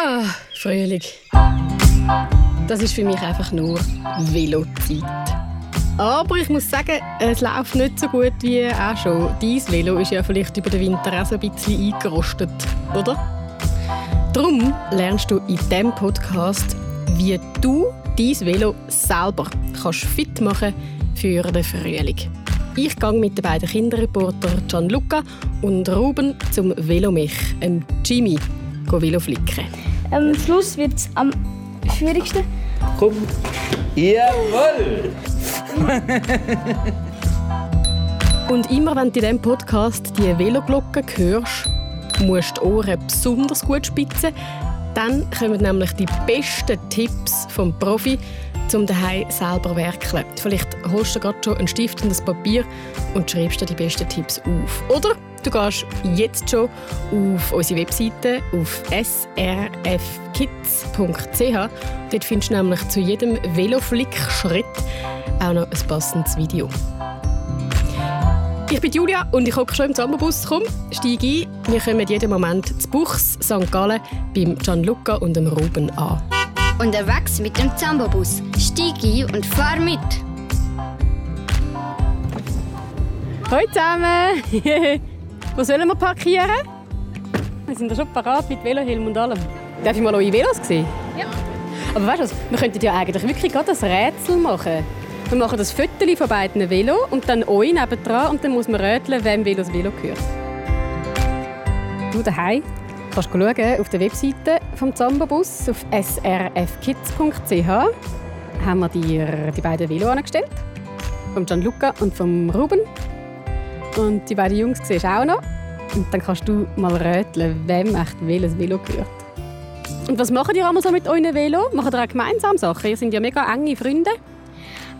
Ah, Frühling. Das ist für mich einfach nur Velozeit. Aber ich muss sagen, es läuft nicht so gut wie auch schon. Dein Velo ist ja vielleicht über den Winter auch so ein bisschen eingerostet, oder? Darum lernst du in diesem Podcast, wie du dein Velo selber kannst fit machen für den Frühling. Ich gehe mit den beiden Kinderreporter Gianluca und Ruben zum Velomech, dem Jimmy, Velo flicken. Am Schluss wird es am schwierigsten. Komm. Jawohl! Und immer wenn du in diesem Podcast die Veloglocke hörst, musst du die Ohren besonders gut spitzen. Dann kommen nämlich die besten Tipps vom Profi, um daheim selber zu werkeln. Vielleicht holst du gerade schon einen Stift und ein Papier und schreibst dir die besten Tipps auf. Oder du gehst jetzt schon auf unsere Webseite auf srfkids.ch. Dort findest du nämlich zu jedem Veloflick-Schritt auch noch ein passendes Video. Ich bin Julia und ich hocke schon im Sommerbus. Komm, steig ein. Wir kommen jeden Moment zu Buchs, St. Gallen, beim Gianluca und dem Ruben an. Unterwegs mit dem Zambobus. Steig ein und fahr mit. Hallo zusammen! Wo sollen wir parkieren? Wir sind ja schon parat mit Velohelm und allem. Darf ich mal eure Velos sehen? Ja. Aber weißt du was? Wir könnten ja eigentlich wirklich gerade ein Rätsel machen. Wir machen das Foto von beiden Velo und dann euch nebendran und dann muss man rätseln, wem Velo das Velo gehört. Du daheim kannst du schauen auf der Webseite vom Zambabus auf srfkids.ch haben wir dir die beiden Velo angestellt. Von Gianluca und vom Ruben. Und die beiden Jungs siehst du auch noch. Und dann kannst du mal rätseln, wem echt welches Velo gehört. Und was macht ihr einmal so mit euren Velo? Macht ihr auch gemeinsam Sachen? Ihr sind ja mega enge Freunde.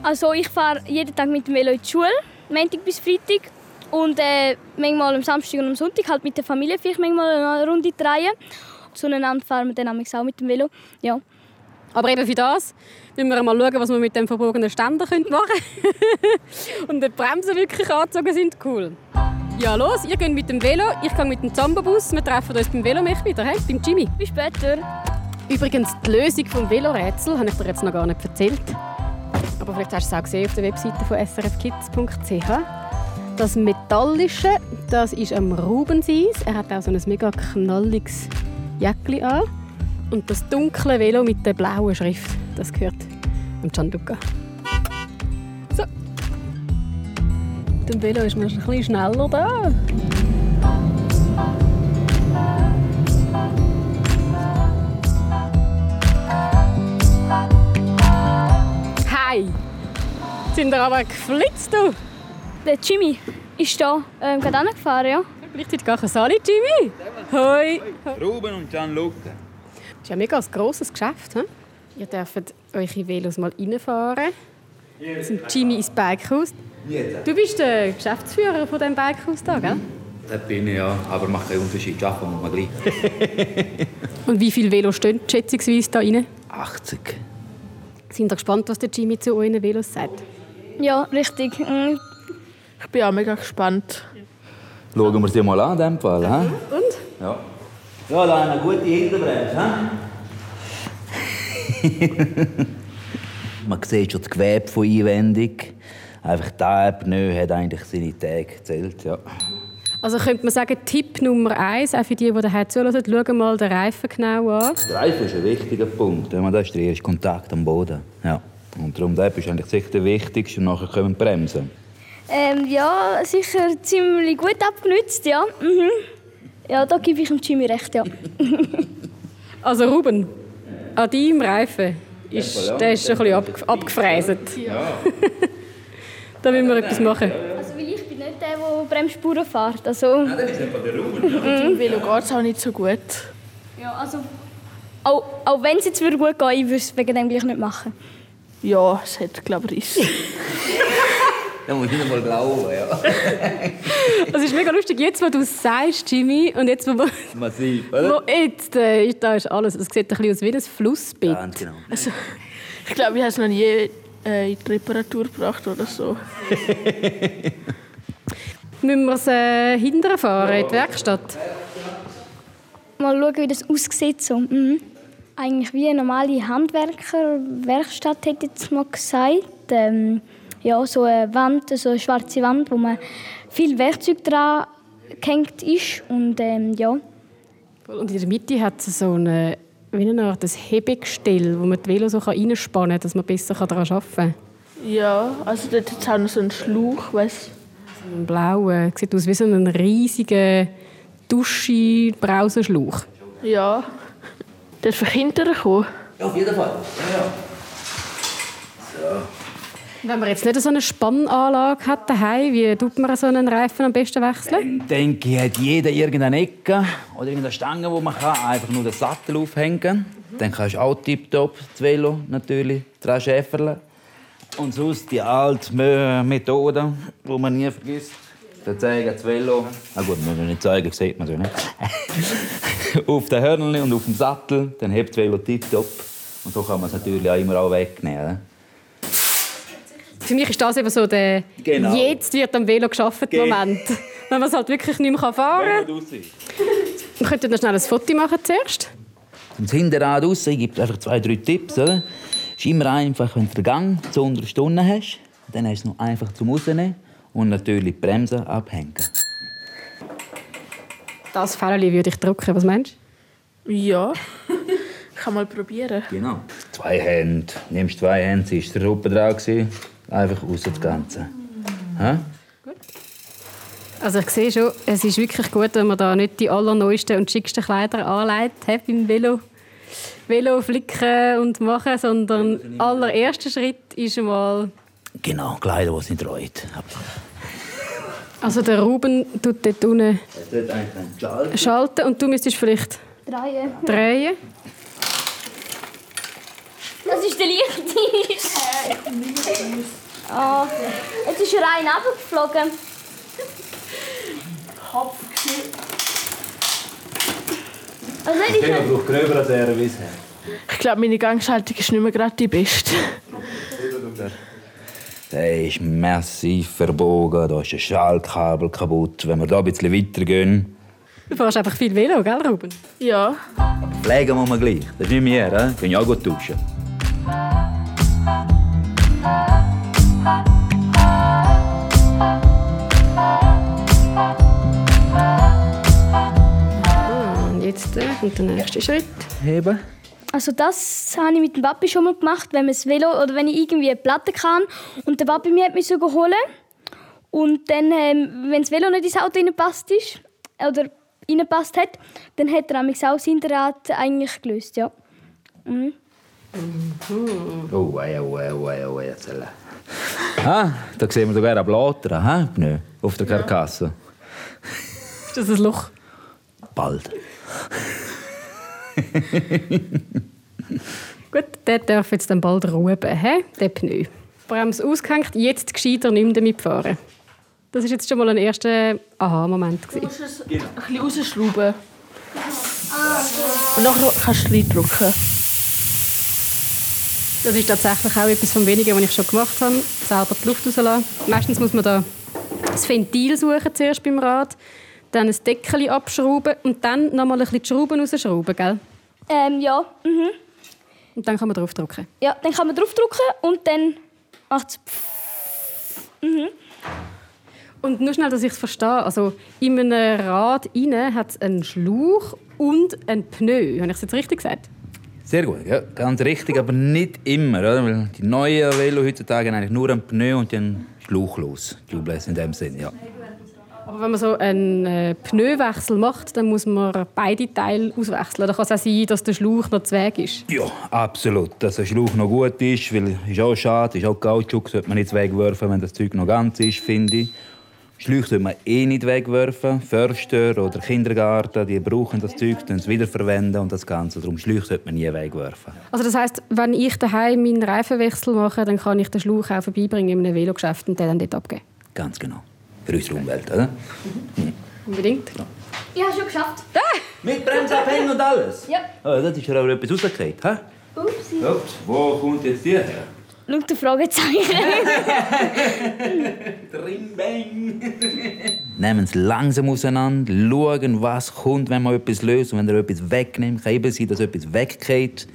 Also ich fahre jeden Tag mit dem Velo in die Schule, Montag bis Freitag. Und äh, manchmal am Samstag und am Sonntag halt mit der Familie vielleicht manchmal eine Runde drehen. Zueinander fahren wir dann auch mit dem Velo. Ja. Aber eben für das müssen wir mal schauen, was wir mit dem verbogenen Ständer machen können. und die Bremsen wirklich angezogen sind, cool. Ja, los, ihr geht mit dem Velo, ich gehe mit dem Zambabus. Wir treffen uns beim Velomech wieder, hey, beim Jimmy. Bis später. Übrigens, die Lösung des Velorätsels habe ich dir jetzt noch gar nicht erzählt. Aber vielleicht hast du es auch gesehen auf der Webseite von srfkids.ch. Das Metallische, das ist am Ruben seins. Er hat auch so ein mega knalliges Jäckchen an. Und das dunkle Velo mit der blauen Schrift, das gehört dem Gianluca. So. Mit dem Velo ist man ein bisschen schneller da. Hi! Sind wir aber geflitzt, du? Der Jimmy ist hier ähm, gerade angefahren, ja. Gleichzeitig gar kein Sali, Jimmy. Hoi. Ruben und Gianluca. Das ist ja mega ein grosses Geschäft. He? Ihr dürft eure Velos mal reinfahren. Zum Jimmy ins Bikehaus. Du bist der Geschäftsführer von diesem Bikehaus hier, gell? Das bin ich, ja. Aber macht keinen Unterschied. Schaffen wir mal gleich. Und wie viele Velos stehen schätzungsweise da rein? 80. Sind ihr gespannt, was der Jimmy zu euren Velos sagt? Ja, richtig. Mhm. Ich bin auch mega gespannt. Schauen wir sie mal an, in dem Fall. He? Und? Ja. Ja, da eine gute Hinterbremse. he? Man sieht schon das Gewebe von Einwendung. Einfach der Pneu hat eigentlich seine Tage gezählt. Ja. Also könnte man sagen, Tipp Nummer eins, auch für die, die daheim zuhören, schauen mal den Reifen genau an. Der Reifen ist ein wichtiger Punkt. Wenn man das ist der erste Kontakt am Boden. Ja. Und darum das ist eigentlich sicher der wichtigste. Und nachher können wir bremsen. Ähm, ja, sicher ziemlich gut abgenützt, ja. Mhm. Ja, da gebe ich dem Jimmy recht, ja. Also Ruben, an deinem Reifen ist, der ist ein bisschen ab, abgefräset. Ja. da müssen wir etwas machen. Also, weil ich bin nicht der, der Bremsspuren fährt. Also, Das ist einfach der Ruben. Im Velo geht es auch nicht so gut. ja, also auch, auch wenn es jetzt würde gut gehen, ich würde es wegen dem gleich nicht machen. Ja, es hat, glaube ich, Riss. Da muss ich mal glauben. Ja. Es ist mega lustig, jetzt wo du es sagst, Jimmy, und jetzt wo, wo Massiv, oder? jetzt, äh, da ist alles, es sieht ein bisschen aus wie ein Flussbett. Ganz genau. Also, ich glaube, ich habe es noch nie äh, in die Reparatur gebracht oder so. Müssen wir es äh, hinterher fahren, in die Werkstatt? mal schauen, wie das aussieht. So. Mhm. Eigentlich wie eine normale Handwerkerwerkstatt, hätte ich jetzt mal gesagt. Ähm, ja, so eine Wand, so eine schwarze Wand, wo man viel Werkzeug dran gehängt ist. Und ähm, ja, Und in der Mitte hat es so eine, wie eine Art ein Hebegestell, wo man die Velo so reinspannen kann, dass man besser daran arbeiten kann. Ja, also dort hat es auch noch so einen Schlauch, weißt Ein blauer, sieht aus wie so ein riesiger Dusche-Brausenschlauch. du? Ja. Darf ich hinterher kommen? Ja, auf jeden Fall. Ja, ja. Wenn man jetzt nicht so eine Spannanlage hat daheim, wie tut man so einen Reifen am besten wechseln? Dann denke ich, hat jeder irgendeine Ecke oder irgendeine Stange, wo man kann, einfach nur den Sattel aufhängen Dann kannst du auch tiptop das Velo natürlich dran schäferle. Und sonst die alte Methode, die man nie vergisst. Da zeigen das Velo. Na gut, müssen wir nicht zeigen, sieht man es nicht. auf den Hörnchen und auf dem Sattel, dann hebt das Velo tiptop. Und so kann man es natürlich auch immer auch wegnehmen. Für mich ist das eben so der Genau. «Jetzt wird am Velo geschafft» Ge- Moment. Wenn man es halt wirklich nicht mehr fahren kann. Wir könnten noch schnell ein Foto machen zuerst. Das Hinterrad raus, ich gebe einfach zwei, drei Tipps. Oder? ist immer einfach, wenn du den Gang zu unter Stunden hast, dann hast du es noch einfach zum Rausnehmen und natürlich die Bremse abhängen. Das Fällchen würde ich drucken. Was meinst Ja. Ich kann mal probieren. Genau. Zwei Hände. Nimmst zwei Hände, ist der Ruppe dran. Einfach raus das Ganze. Hä? du? Also ich sehe schon, es ist wirklich gut, wenn man da nicht die allerneuesten und schicksten Kleider anlegt hat beim Velo. Velo flicken und machen, sondern der allererste Schritt ist mal... Genau, Kleider, die es nicht reut. Also der Ruben tut dort unten schalten und du müsstest vielleicht drehen. drehen. Das ist der Lichttisch. Ah, jetzt ist er rein runtergeflogen. Also nicht Okay, man braucht gröbere Service. Ich glaube, meine Gangschaltung ist nicht mehr gerade die beste. Der ist massiv verbogen, da ist ein Schaltkabel kaputt. Wenn wir da ein bisschen weitergehen, Du fährst einfach viel Velo, gell Ruben? Ja. pflegen muss man gleich. Das ist nicht mehr? Können ja auch gut duschen. Äh, kommt der nächste Schritt. Heben. Also das habe ich mit dem Papi schon mal gemacht, wenn man das Velo oder wenn ich irgendwie eine Platte kann und der Papi mir hat mich sogar holen und dann, ähm, wenn das Velo nicht ins Auto reinpasst ist oder reinpasst hat, dann hat er mich auch das Hinterrad eigentlich gelöst, ja. Mhm. Oh, wei, oh, wei, oh, wei, oh, wei, jetzt. Ah, da sehen wir sogar einen Blatt? Pneu, auf der Karkasse. Ist das ein Loch? Bald. Gut, der darf jetzt dann bald ruhen, he? der Pneu. Bremse ausgehängt, jetzt gescheiter nicht mehr damit fahren. Das war jetzt schon mal ein erster Aha-Moment. Du musst es ein bisschen rausschrauben. Und nachher kannst du reindrücken. Das ist tatsächlich auch etwas vom Wenigen, was ich schon gemacht habe. Selber die Luft rauslassen. Meistens muss man da das Ventil suchen zuerst beim Rad, dann ein Deckel abschrauben und dann noch mal ein bisschen die Schrauben rausschrauben, gell? Ähm, ja, mhm. Und dann kann man draufdrücken. ja, dann kann man draufdrücken und dann macht es Und nur schnell, dass ich es verstehe. Also in einem Rad innen hat es einen Schlauch und einen Pneu. Habe ich es jetzt richtig gesagt? Sehr gut, ja, ganz richtig, aber nicht immer. Oder? Weil die neuen Velo heutzutage haben eigentlich nur einen Pneu und einen Schlauchlos. Tubeless in dem Sinn, ja. Aber wenn man so einen äh, Pneuwechsel macht, dann muss man beide Teile auswechseln. Da kann es auch sein, dass der Schlauch noch zu Weg ist. Ja, absolut. Dass der Schlauch noch gut ist, weil ist auch schade, ist auch Kautschuk, sollte man nicht wegwerfen, wenn das Zeug noch ganz ist, finde ich. Schläuche sollte man eh nicht wegwerfen. Förster oder Kindergarten, die brauchen das Zeug, dann es wiederverwenden und das Ganze. Darum Schläuche sollte man nie wegwerfen. Also das heißt, wenn ich daheim meinen Reifenwechsel mache, dann kann ich den Schlauch auch vorbeibringen in einem Velogeschäft und den dann dort abgeben. Ganz genau. Für unsere Umwelt, oder? Unbedingt. Ich habe schon geschafft. Mit Bremsabhängen und alles? Ja. Oh, das ist ja auch etwas rausgekriegt, hä? Upsi. Ups, wo kommt jetzt die her? Lauter Fragezeichen. Nehmen es langsam auseinander, schauen, was kommt, wenn man etwas löst. Und wenn er etwas wegnimmt, kann eben sein, dass etwas weggeht.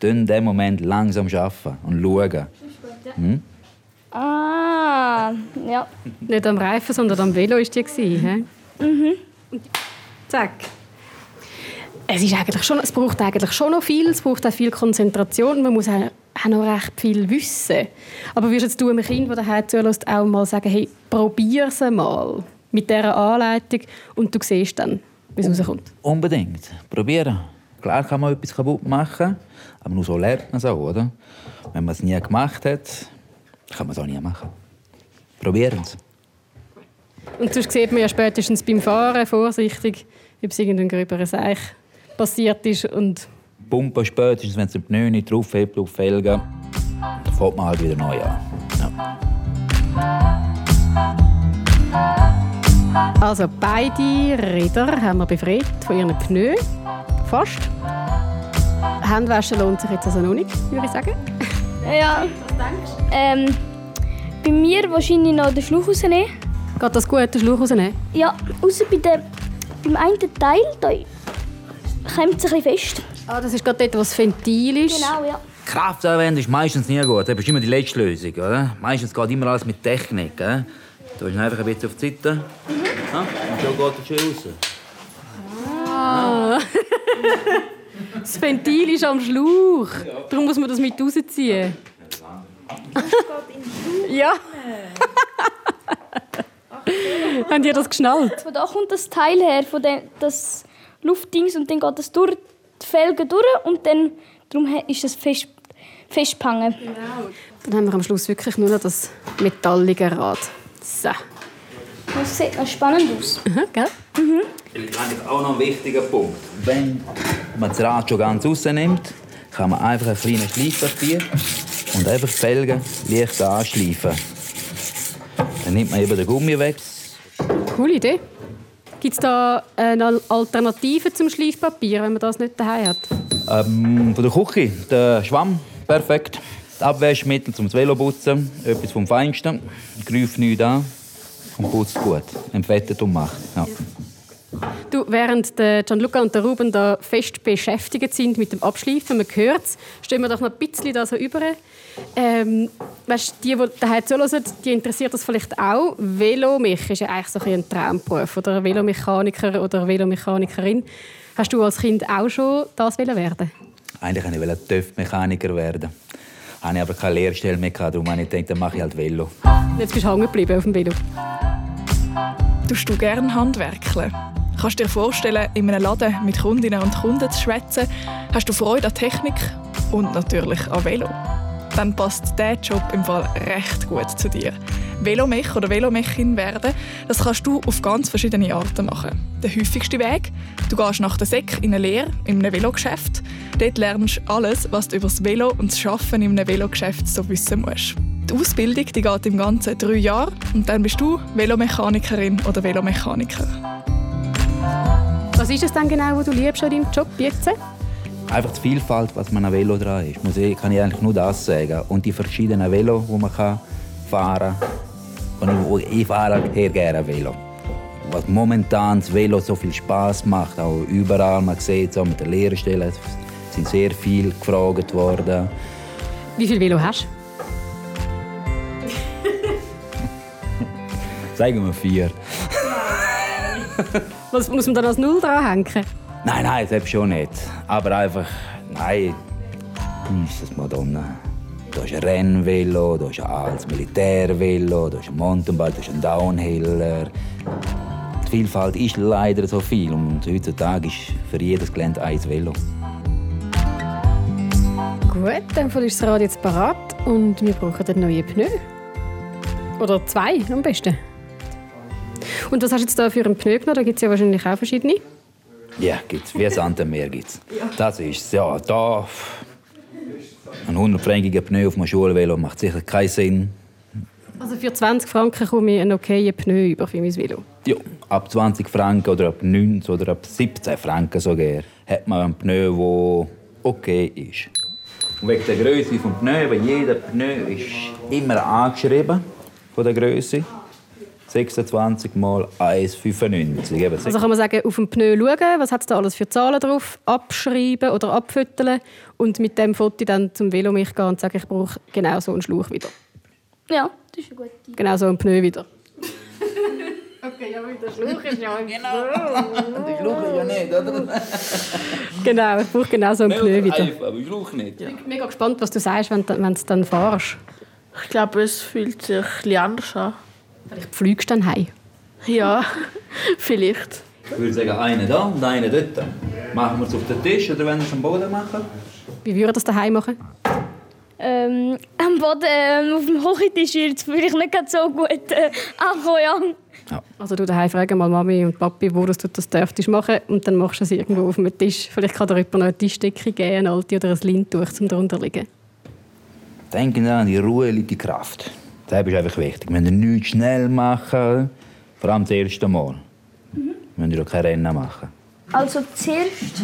Dann in dem Moment langsam arbeiten und schauen. Hm? Ah, ja. Nicht am Reifen, sondern am Velo war die. He? Mhm. Und zack. Es, ist eigentlich schon, es braucht eigentlich schon noch viel, es braucht auch viel Konzentration. Man muss auch, auch noch recht viel wissen. Aber würdest du einem Kind, das daheim zulässt, auch mal sagen, hey, probier es mal mit dieser Anleitung und du siehst dann, wie es rauskommt? Unbedingt. Probieren. Klar kann man etwas kaputt machen, aber nur so lernt man es auch, oder? Wenn man es nie gemacht hat, kann man auch nie machen. Probieren es. Und sonst sieht man ja spätestens beim Fahren vorsichtig, ob es irgendein gröberer Seich passiert ist. Und Pumpen spätestens, wenn es die Pneu nicht draufhebt auf Felgen, dann fängt man halt wieder neu an. Ja. also beide Räder haben wir befreit von ihren Pneu. Fast. Handwaschen lohnt sich jetzt also noch nicht, würde ich sagen. Ja. Ähm, bei mir wahrscheinlich noch den Schlauch rausnehmen. Geht das gut, den Schlauch rausnehmen? Ja, außer bei der, beim einen Teil, da klemmt es ein bisschen fest. Ah, das ist gerade dort, wo das Ventil ist. Genau, ja. Kraft anwenden ist meistens nie gut. Das ist immer die letzte Lösung. Oder? Meistens geht immer alles mit Technik. Du ihn einfach ein bisschen auf die Seite. Mhm. Ja? Und so geht es schön raus. Ah. das Ventil ist am Schlauch. Darum muss man das mit rausziehen. ja. Habt ihr das geschnallt? Von da kommt das Teil her, von dem, das Luftdings, und dann geht das durch die Felgen durch und dann darum ist das fest, festgehangen. Dann haben wir am Schluss wirklich nur noch das metallige Rad. So. Das sieht noch spannend aus. Aha, gell? Vielleicht eigentlich auch noch ein wichtiger Punkt. Wenn man das Rad schon ganz rausnimmt, kann man einfach ein kleines Schleifpapier und einfach die Felgen leicht anschleifen. Dann nimmt man eben den Gummi weg. Coole Idee. Gibt es da eine Alternative zum Schleifpapier, wenn man das nicht daheim hat? Ähm, von der Küche, der Schwamm, perfekt. Das Abwaschmittel zum Veloputzen, etwas vom Feinsten. Greift nichts an und putzt gut. Entfettet und macht. Ja. Du, während der Gianluca und der Ruben da fest beschäftigt sind mit dem Abschleifen, man hört es, stehen wir doch noch ein bisschen da so über. Ähm, weißt, die, die daheim zuhören, die interessiert das vielleicht auch. Velomech ist ja eigentlich so ein Traumberuf. Oder Velomechaniker oder Velomechanikerin. Hast du als Kind auch schon das werden? Eigentlich wollte ich TÜV-Mechaniker werden. Habe ich aber keine Lehrstelle mehr gehabt, darum habe ich gedacht, dann mache ich halt Velo. Und Jetzt bist du hängen geblieben auf dem Velo. Tust du gerne handwerkeln? Kannst du dir vorstellen, in einem Laden mit Kundinnen und Kunden zu schwätzen? Hast du Freude an Technik und natürlich an Velo? Dann passt dieser Job im Fall recht gut zu dir. Velomech oder Velomechin werden, das kannst du auf ganz verschiedene Arten machen. Der häufigste Weg, du gehst nach der Sek in eine Lehre in einem Velogeschäft. Dort lernst du alles, was du über das Velo und das Arbeiten in einem Velogeschäft so wissen musst. Die Ausbildung die geht im Ganzen drei Jahre und dann bist du Velomechanikerin oder Velomechaniker. Was ist es denn genau, was du liebst an deinem Job jetzt? Einfach die Vielfalt, was man an Velo dran ist. Muss ich, kann ich eigentlich nur das sagen. Und die verschiedenen Velo, die man kann fahren kann. Und ich, ich fahre sehr gerne Velo. Was momentan das Velo so viel Spaß macht, auch überall, man sieht es auch mit den Lehrstellen, es sind sehr viel gefragt worden. Wie viel Velo hast du? Sagen wir vier. Was muss man dann als Null dranhängen? Nein, nein, das schon nicht. Aber einfach, nein, ist das Madonna. Da ist ein Rennvelo, da ist ein altes Militärvelo, da ist ein Mountainbike, da ist ein Downhiller. Die Vielfalt ist leider so viel und heutzutage ist für jedes Gelände ein Velo. Gut, dann ist das Rad jetzt parat und wir brauchen einen neuen Pneu. Oder zwei am besten. Und was hast du jetzt da für einen Pneu genommen? Da gibt es ja wahrscheinlich auch verschiedene. Ja, gibt's. Wie Sand am Meer gibt's. Das ist ja da. Ein 100-frankiger Pneu auf einem Schulvelo macht sicher keinen Sinn. Also für 20 Franken komme ich einen okayen Pneu über für mein Velo. Ja, ab 20 Franken oder ab 19 oder ab 17 Franken sogar hat man einen Pneu, der okay ist. Und wegen der Größe des Pneu, weil jeder Pneu ist immer angeschrieben von der Größe. 26 mal 1,95. Eben Also kann man sagen, auf dem Pneu schauen, was hat es da alles für Zahlen drauf, abschreiben oder abfütteln und mit dem Foto dann zum Velo mich gehen und sagen, ich brauche genau so einen Schlauch wieder. Ja, das ist eine gute Idee. Genau so einen Pneu wieder. okay, ja, der Schlauch ist ja Die Schluche ja nicht, oder? Genau, ich brauche genau so einen Pneu wieder. Einfach, aber Schluch nicht. Ich bin mega gespannt, was du sagst, wenn du du dann fahrst. Ich glaube, es fühlt sich ein bisschen anders an. Vielleicht fliegst du dann heim. Ja, vielleicht. Ich würde sagen, einen da und einen dort. Machen wir es auf den Tisch oder wenn wir es am Boden machen? Wie würdest du das daheim machen? Ähm, am Boden, ähm, auf dem Hochtisch wird es vielleicht nicht ganz so gut äh, ankommen, ja. Also du daheim fragen mal Mami und Papi, wo das du das dürftest machen und dann machst du es irgendwo auf dem Tisch. Vielleicht kann dir jemand noch eine Tischdecke geben, eine alte oder ein Lindtuch zum drunter liegen. Denken an die Ruhe liegt die Kraft. Das ist einfach wichtig. Wir müssen nichts schnell machen, vor allem das erste Mal. Wir müssen ja kein Rennen machen. Also zuerst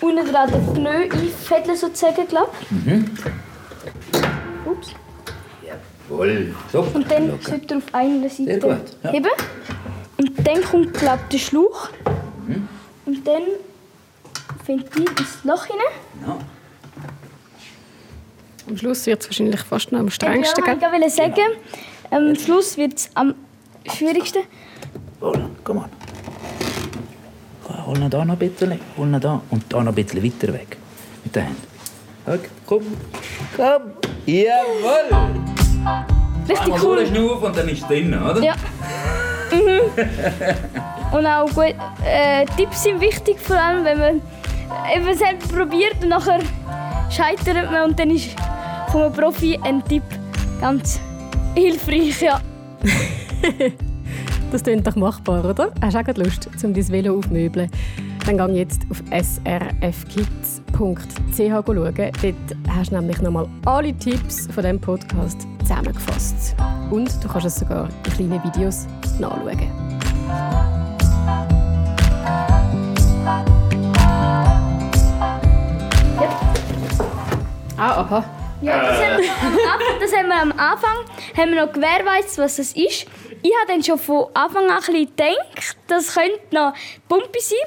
unten dran den Pneu einfädeln sozusagen, glaube Ups. Jawohl. So, Und dann locker. sollte er auf einer Seite gut, ja. heben. Und dann kommt, glaube der Schlauch. Mhm. Und dann findet ich ins Loch hinein. Ja. Am Schluss wird es wahrscheinlich fast noch am Ja, strengsten. ich gell? wollte sagen, ähm, am Schluss wird es am schwierigsten. Hol, komm on. Hol ihn da noch ein bisschen. Hol ihn da. Und da noch ein bisschen weiter weg. Mit den Händen. Okay, komm. Komm. Jawohl. Richtig Einmal cool. durchschnaufen und dann ist es drin, oder? Ja. Mhm. Und auch gut, äh, Tipps sind wichtig, vor allem wenn man selbst probiert und nachher scheitert man und dann ist von einem Profi ein Tipp ganz hilfreich. Ja. Das klingt doch machbar, oder? Hast du auch gerade Lust, um dein Velo aufzumöbeln? Dann geh jetzt auf srfkids.ch schauen. Dort hast du nämlich nochmal alle Tipps von diesem Podcast zusammengefasst. Und du kannst es sogar in kleinen Videos nachschauen. Ah, aha. Ja, das, haben wir am Anfang, das haben wir am Anfang haben wir noch gewährleistet, was das ist. Ich habe dann schon von Anfang an ein bisschen gedacht, das könnte noch Pumpe sein.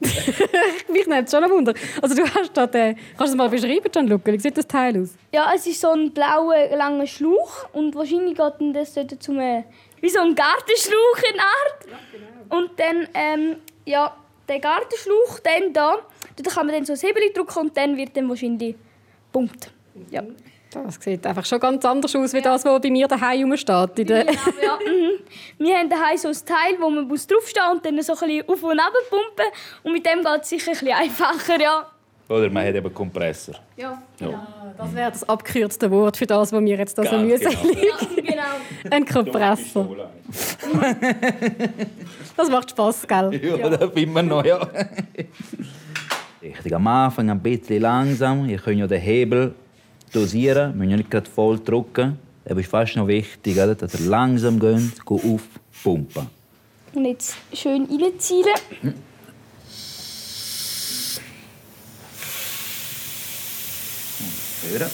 Mich nimmt es schon ein Wunder. Also du hast da den... Kannst du es mal beschreiben, Gianluca? Wie sieht das Teil aus? Ja, es ist so ein blauer, langer Schlauch und wahrscheinlich geht dann das dort zum äh, wie so ein Gartenschlauch in Art. Und dann ähm, ja, der Gartenschlauch dann da, dort kann man dann so ein Hebel drücken und dann wird dann wahrscheinlich pumpt. Ja. Das sieht einfach schon ganz anders aus, wie das, was bei mir daheim rumsteht. In der Ja, ja, mhm. Wir haben daheim so ein Teil, wo man muss draufstehen und dann so ein bisschen auf und ab pumpen. Und mit dem geht es sicher ein bisschen einfacher, ja. Oder man hat eben einen Kompressor. Ja, Das wäre das abgekürzte Wort für das, was wir jetzt da so mühselig genau. Ein Kompressor. Das macht Spass, gell? Ja, da bin wir noch, ja. Richtig, am Anfang ein bisschen langsam. Ihr könnt ja den Hebel dosieren, müsst ja nicht gerade voll drücken. Das ist fast noch wichtig, oder? dass ihr langsam geht, geht auf, pumpen. Und jetzt schön reinziehen. Hören.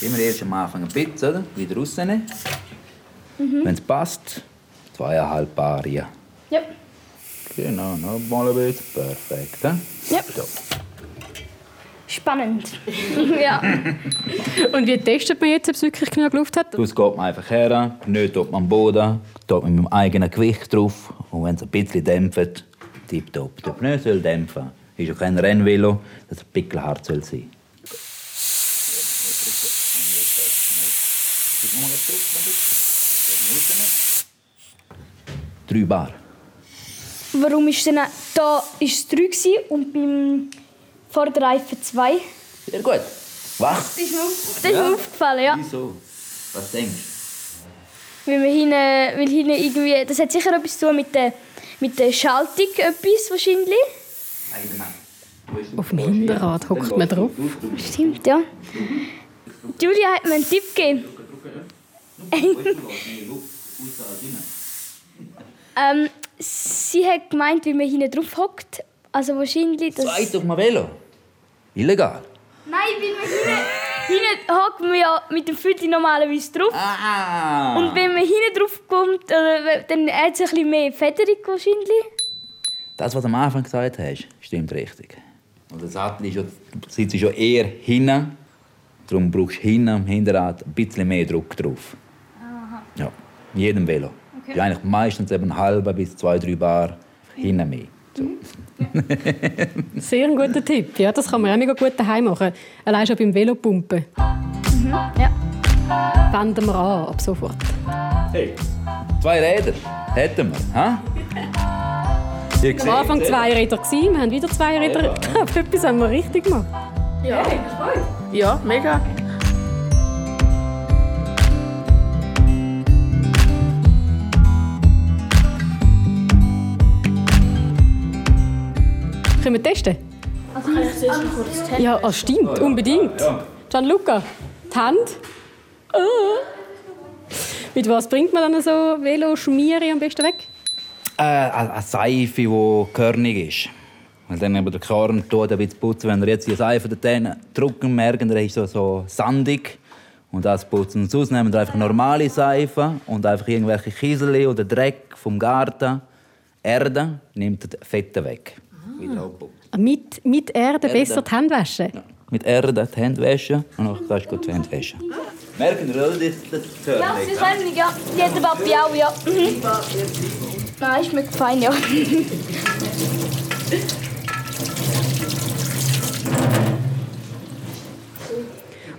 Immer erst am Anfang ein bisschen, oder? wieder rausnehmen. Wenn es passt, zweieinhalb Paar. Ja. Genau, noch mal ein bisschen. Perfekt. hä? Ja. So. Spannend. ja. Und wie testet man jetzt, ob es wirklich genug Luft hat? Das geht man einfach her, nicht man am Boden, tut man mit dem eigenen Gewicht drauf. Und wenn es ein bisschen dämpft, tipptopp. Der Pneu soll dämpfen. Ist ja kein Rennvelo, das pickelhart soll sein. Drei Bar. Warum ist denn da ist es 3 gewesen und beim Vorderreifen 2? Sehr gut. Was? Das ist mir, auf- das ist mir aufgefallen, ja. Wieso? Was denkst Weil, wir hinten, weil hinten irgendwie, das hat sicher etwas zu tun mit der, mit der Schaltung, etwas wahrscheinlich. du? Auf dem Hinterrad hockt man drauf. Stimmt, ja. Julia hat mir einen Tipp gegeben. ähm, sie hat gemeint, wie man hinten drauf hockt. Also wahrscheinlich... Das Zweit auf dem Velo. Illegal. Nein, weil man hinten hinten hockt man ja mit dem Fütti normalerweise drauf. Ah! Und wenn man hinten drauf kommt, oder, dann hat es ein bisschen mehr Federung wahrscheinlich. Das, was du am Anfang gesagt hast, stimmt richtig. Und der Sattel ist ja, sitzt schon eher hinten. Darum brauchst du hinten am Hinterrad ein bisschen mehr Druck drauf. Ja, in jedem Velo. Ja, eigentlich meistens eben halber bis zwei, drei Bar hinten mehr. So. Sehr ein guter Tipp. Ja, das kann man auch mega gut daheim machen. Allein schon beim Velopumpen. Ja. Wenden wir an, ab sofort. Hey, zwei Räder hätten wir. Ha? Ihr Am Anfang zwei Räder, gewesen, wir haben wieder zwei Räder. Ich glaube, etwas haben wir richtig gemacht. Ja. Ja, mega. Können wir testen? Also kann ich zuerst noch kurz testen? Ja, ah, stimmt, unbedingt. Gianluca, die Hand. Ah. Mit was bringt man dann so Veloschmiere am besten weg? Äh, eine Seife, die körnig ist. Weil dann eben der Korn tut ein bisschen putzen. Wenn er jetzt die Seife da drücken merken, dann ist so, so sandig. Und das putzen sie aus, nehmen wir einfach normale Seife und einfach irgendwelche Kiesel oder Dreck vom Garten, Erde, nimmt das Fette weg. Abputzen. Ah, Mit, mit Erde, Erde. besser die Hände waschen. Ja. Mit Erde die Hände waschen und dann kannst du gut die Hände waschen. Merken Sie, oder? Das, das Ja, sie können, ja. Die hat der Papi auch, ja. Mhm. Nein, schmeckt fein, ja.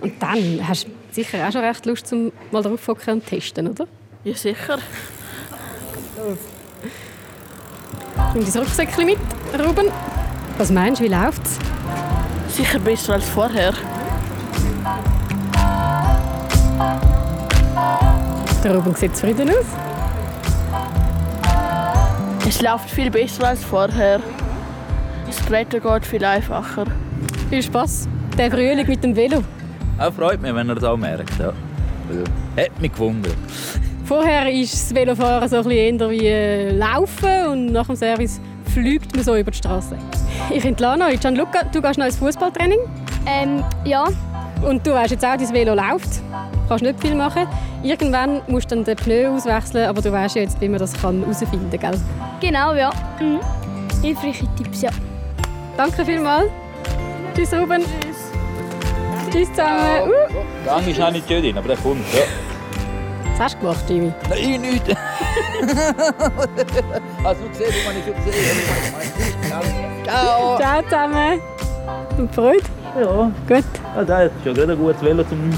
Und dann hast du sicher auch schon recht Lust, zum mal drauf zu hocken und zu testen, oder? Ja, sicher. Nimm dein Rucksäckchen mit, Ruben. Was meinst du, wie läuft's? Sicher besser als vorher. Der Ruben sieht zufrieden aus. Es läuft viel besser als vorher. Das Bretter geht viel einfacher. Viel Spaß. Der Frühling mit dem Velo. Auch freut mich, wenn er das auch merkt. Ja. Hat mich gewundert. Vorher ist das Velofahren so ein bisschen wie äh, Laufen und nach dem Service fliegt man so über die Straße. Ich entlasse euch. Gianluca, du gehst noch ins Fußballtraining Ähm, ja. und du weißt jetzt auch, dein Velo läuft. Du kannst nicht viel machen. Irgendwann musst du dann den Pneu auswechseln, aber du weißt ja jetzt, wie man das kann herausfinden kann. Gell? Genau, ja. Mhm. Hilfreiche Tipps, ja. Danke vielmals. Tschüss, Ruben. Tschüss zusammen. Uh, Gang ist auch nicht drin, aber der kommt. Ja. Was hast du gemacht, Jimmy? Nein, nicht. Hast du gesehen, wie man ich schon gesehen habe? Ciao. Ciao zusammen. Und Freude? Ja, Gut. ah, das ist schon gerade ein gutes Velo zum.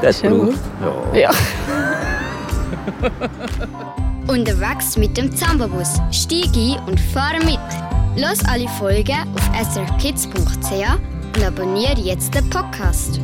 Das Schon. braucht. Ja. Ja. Unterwegs mit dem Zambabus. Stieg ein und fahre mit. Los alle Folgen auf srkids.ch und abonniere jetzt den Podcast.